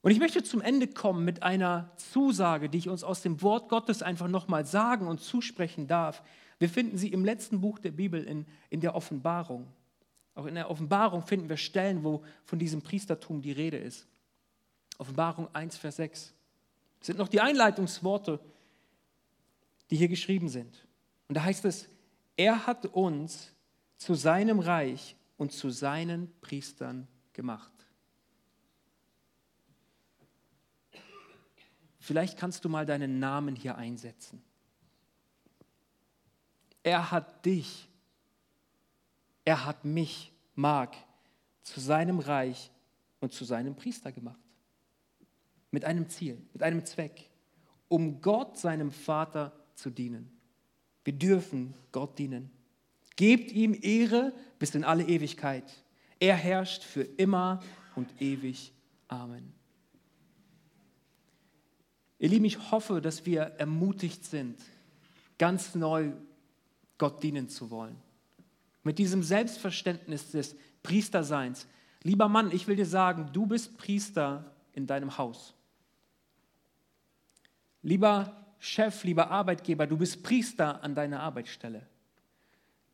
Und ich möchte zum Ende kommen mit einer Zusage, die ich uns aus dem Wort Gottes einfach nochmal sagen und zusprechen darf. Wir finden sie im letzten Buch der Bibel in, in der Offenbarung. Auch in der Offenbarung finden wir Stellen, wo von diesem Priestertum die Rede ist. Offenbarung 1, Vers 6. Das sind noch die Einleitungsworte. die hier geschrieben sind. Und da heißt es, er hat uns zu seinem Reich und zu seinen Priestern gemacht. Vielleicht kannst du mal deinen Namen hier einsetzen. Er hat dich, er hat mich, Mark, zu seinem Reich und zu seinem Priester gemacht. Mit einem Ziel, mit einem Zweck, um Gott, seinem Vater, zu dienen. Wir dürfen Gott dienen. Gebt ihm Ehre bis in alle Ewigkeit. Er herrscht für immer und ewig. Amen. Ihr Lieben, ich hoffe, dass wir ermutigt sind, ganz neu Gott dienen zu wollen. Mit diesem Selbstverständnis des Priesterseins. Lieber Mann, ich will dir sagen, du bist Priester in deinem Haus. Lieber Chef, lieber Arbeitgeber, du bist Priester an deiner Arbeitsstelle.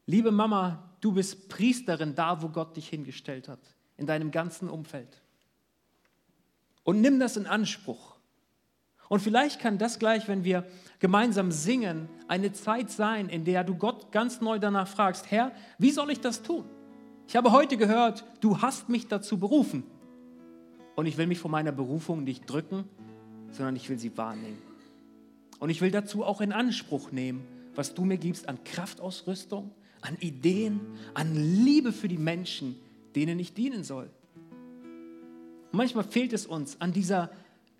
Liebe Mama, du bist Priesterin da, wo Gott dich hingestellt hat, in deinem ganzen Umfeld. Und nimm das in Anspruch. Und vielleicht kann das gleich, wenn wir gemeinsam singen, eine Zeit sein, in der du Gott ganz neu danach fragst, Herr, wie soll ich das tun? Ich habe heute gehört, du hast mich dazu berufen. Und ich will mich von meiner Berufung nicht drücken, sondern ich will sie wahrnehmen. Und ich will dazu auch in Anspruch nehmen, was du mir gibst an Kraftausrüstung, an Ideen, an Liebe für die Menschen, denen ich dienen soll. Manchmal fehlt es uns an dieser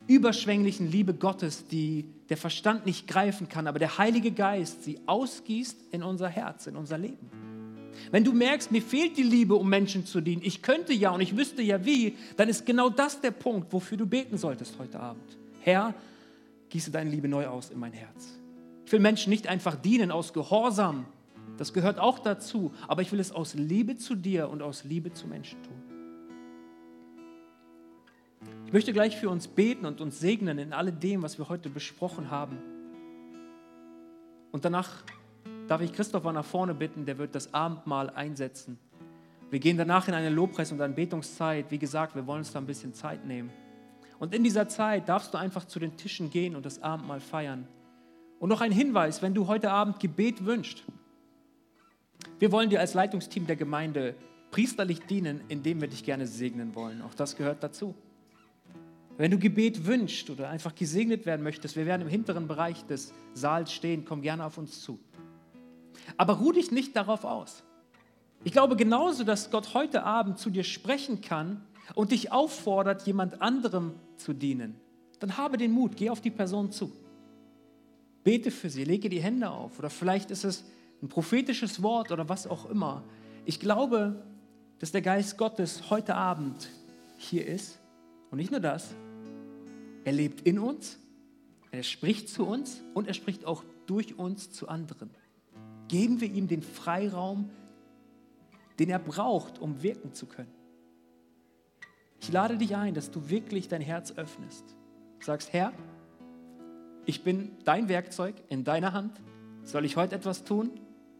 überschwänglichen Liebe Gottes, die der Verstand nicht greifen kann, aber der Heilige Geist sie ausgießt in unser Herz, in unser Leben. Wenn du merkst, mir fehlt die Liebe, um Menschen zu dienen, ich könnte ja und ich wüsste ja wie, dann ist genau das der Punkt, wofür du beten solltest heute Abend. Herr, gieße deine Liebe neu aus in mein Herz. Ich will Menschen nicht einfach dienen aus Gehorsam, das gehört auch dazu, aber ich will es aus Liebe zu dir und aus Liebe zu Menschen tun. Ich möchte gleich für uns beten und uns segnen in alledem, was wir heute besprochen haben. Und danach darf ich Christopher nach vorne bitten, der wird das Abendmahl einsetzen. Wir gehen danach in eine Lobpreis- und Anbetungszeit. Wie gesagt, wir wollen uns da ein bisschen Zeit nehmen. Und in dieser Zeit darfst du einfach zu den Tischen gehen und das Abendmahl feiern. Und noch ein Hinweis, wenn du heute Abend Gebet wünschst. Wir wollen dir als Leitungsteam der Gemeinde priesterlich dienen, indem wir dich gerne segnen wollen. Auch das gehört dazu. Wenn du Gebet wünschst oder einfach gesegnet werden möchtest, wir werden im hinteren Bereich des Saals stehen, komm gerne auf uns zu. Aber ruh dich nicht darauf aus. Ich glaube genauso, dass Gott heute Abend zu dir sprechen kann und dich auffordert, jemand anderem zu dienen. Dann habe den Mut, geh auf die Person zu. Bete für sie, lege die Hände auf. Oder vielleicht ist es ein prophetisches Wort oder was auch immer. Ich glaube, dass der Geist Gottes heute Abend hier ist. Und nicht nur das, er lebt in uns, er spricht zu uns und er spricht auch durch uns zu anderen. Geben wir ihm den Freiraum, den er braucht, um wirken zu können. Ich lade dich ein, dass du wirklich dein Herz öffnest. Sagst, Herr, ich bin dein Werkzeug in deiner Hand. Soll ich heute etwas tun?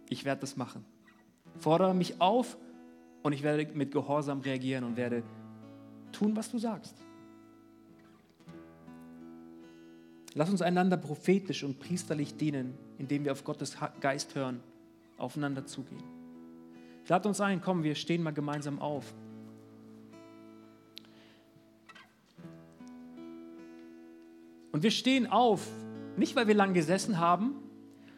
Ich werde das machen. Fordere mich auf und ich werde mit Gehorsam reagieren und werde tun, was du sagst. Lass uns einander prophetisch und priesterlich dienen, indem wir auf Gottes Geist hören, aufeinander zugehen. Lade uns ein, komm, wir stehen mal gemeinsam auf. Und wir stehen auf, nicht weil wir lang gesessen haben,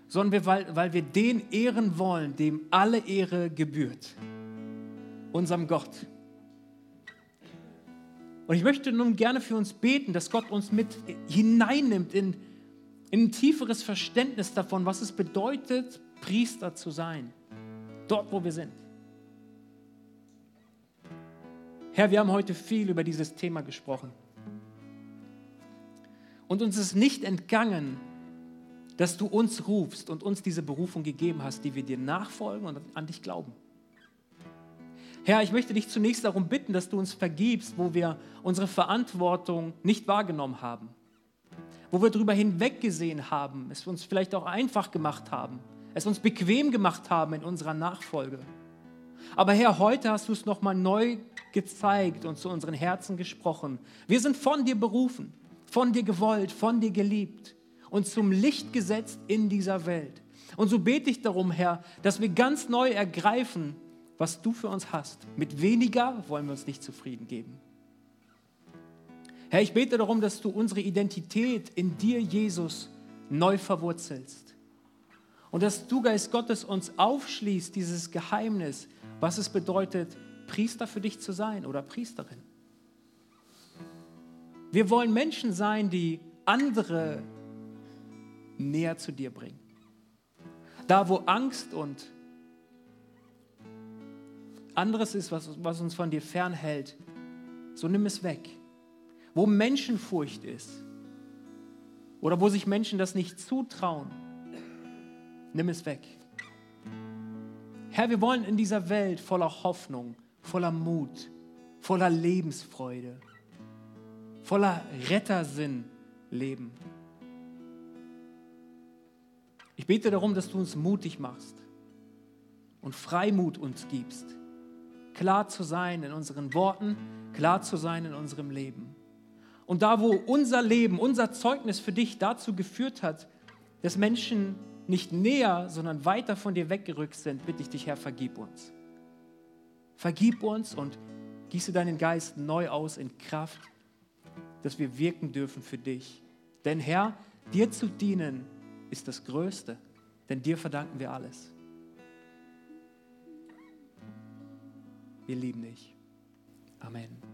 sondern weil, weil wir den ehren wollen, dem alle Ehre gebührt, unserem Gott. Und ich möchte nun gerne für uns beten, dass Gott uns mit hineinnimmt in, in ein tieferes Verständnis davon, was es bedeutet, Priester zu sein, dort wo wir sind. Herr, wir haben heute viel über dieses Thema gesprochen. Und uns ist nicht entgangen, dass du uns rufst und uns diese Berufung gegeben hast, die wir dir nachfolgen und an dich glauben. Herr, ich möchte dich zunächst darum bitten, dass du uns vergibst, wo wir unsere Verantwortung nicht wahrgenommen haben, wo wir darüber hinweggesehen haben, es uns vielleicht auch einfach gemacht haben, es uns bequem gemacht haben in unserer Nachfolge. Aber Herr, heute hast du es nochmal neu gezeigt und zu unseren Herzen gesprochen. Wir sind von dir berufen, von dir gewollt, von dir geliebt. und zum Licht gesetzt in dieser Welt. Und so bete ich darum, Herr, dass wir ganz neu ergreifen, was du für uns hast. Mit weniger wollen wir uns nicht zufrieden geben. Herr, ich bete darum, dass du unsere Identität in dir, Jesus, neu verwurzelst. Und dass du, Geist Gottes, uns aufschließt, dieses Geheimnis, was es bedeutet, Priester für dich zu sein oder Priesterin. Wir wollen Menschen sein, die andere näher zu dir bringen. Da, wo Angst und anderes ist, was, was uns von dir fernhält, so nimm es weg. Wo Menschenfurcht ist oder wo sich Menschen das nicht zutrauen, nimm es weg. Herr, wir wollen in dieser Welt voller Hoffnung, voller Mut, voller Lebensfreude, voller Rettersinn leben. Ich bete darum, dass du uns mutig machst und Freimut uns gibst, klar zu sein in unseren Worten, klar zu sein in unserem Leben. Und da, wo unser Leben, unser Zeugnis für dich dazu geführt hat, dass Menschen nicht näher, sondern weiter von dir weggerückt sind, bitte ich dich, Herr, vergib uns. Vergib uns und gieße deinen Geist neu aus in Kraft, dass wir wirken dürfen für dich. Denn Herr, dir zu dienen ist das Größte, denn dir verdanken wir alles. Wir lieben dich. Amen.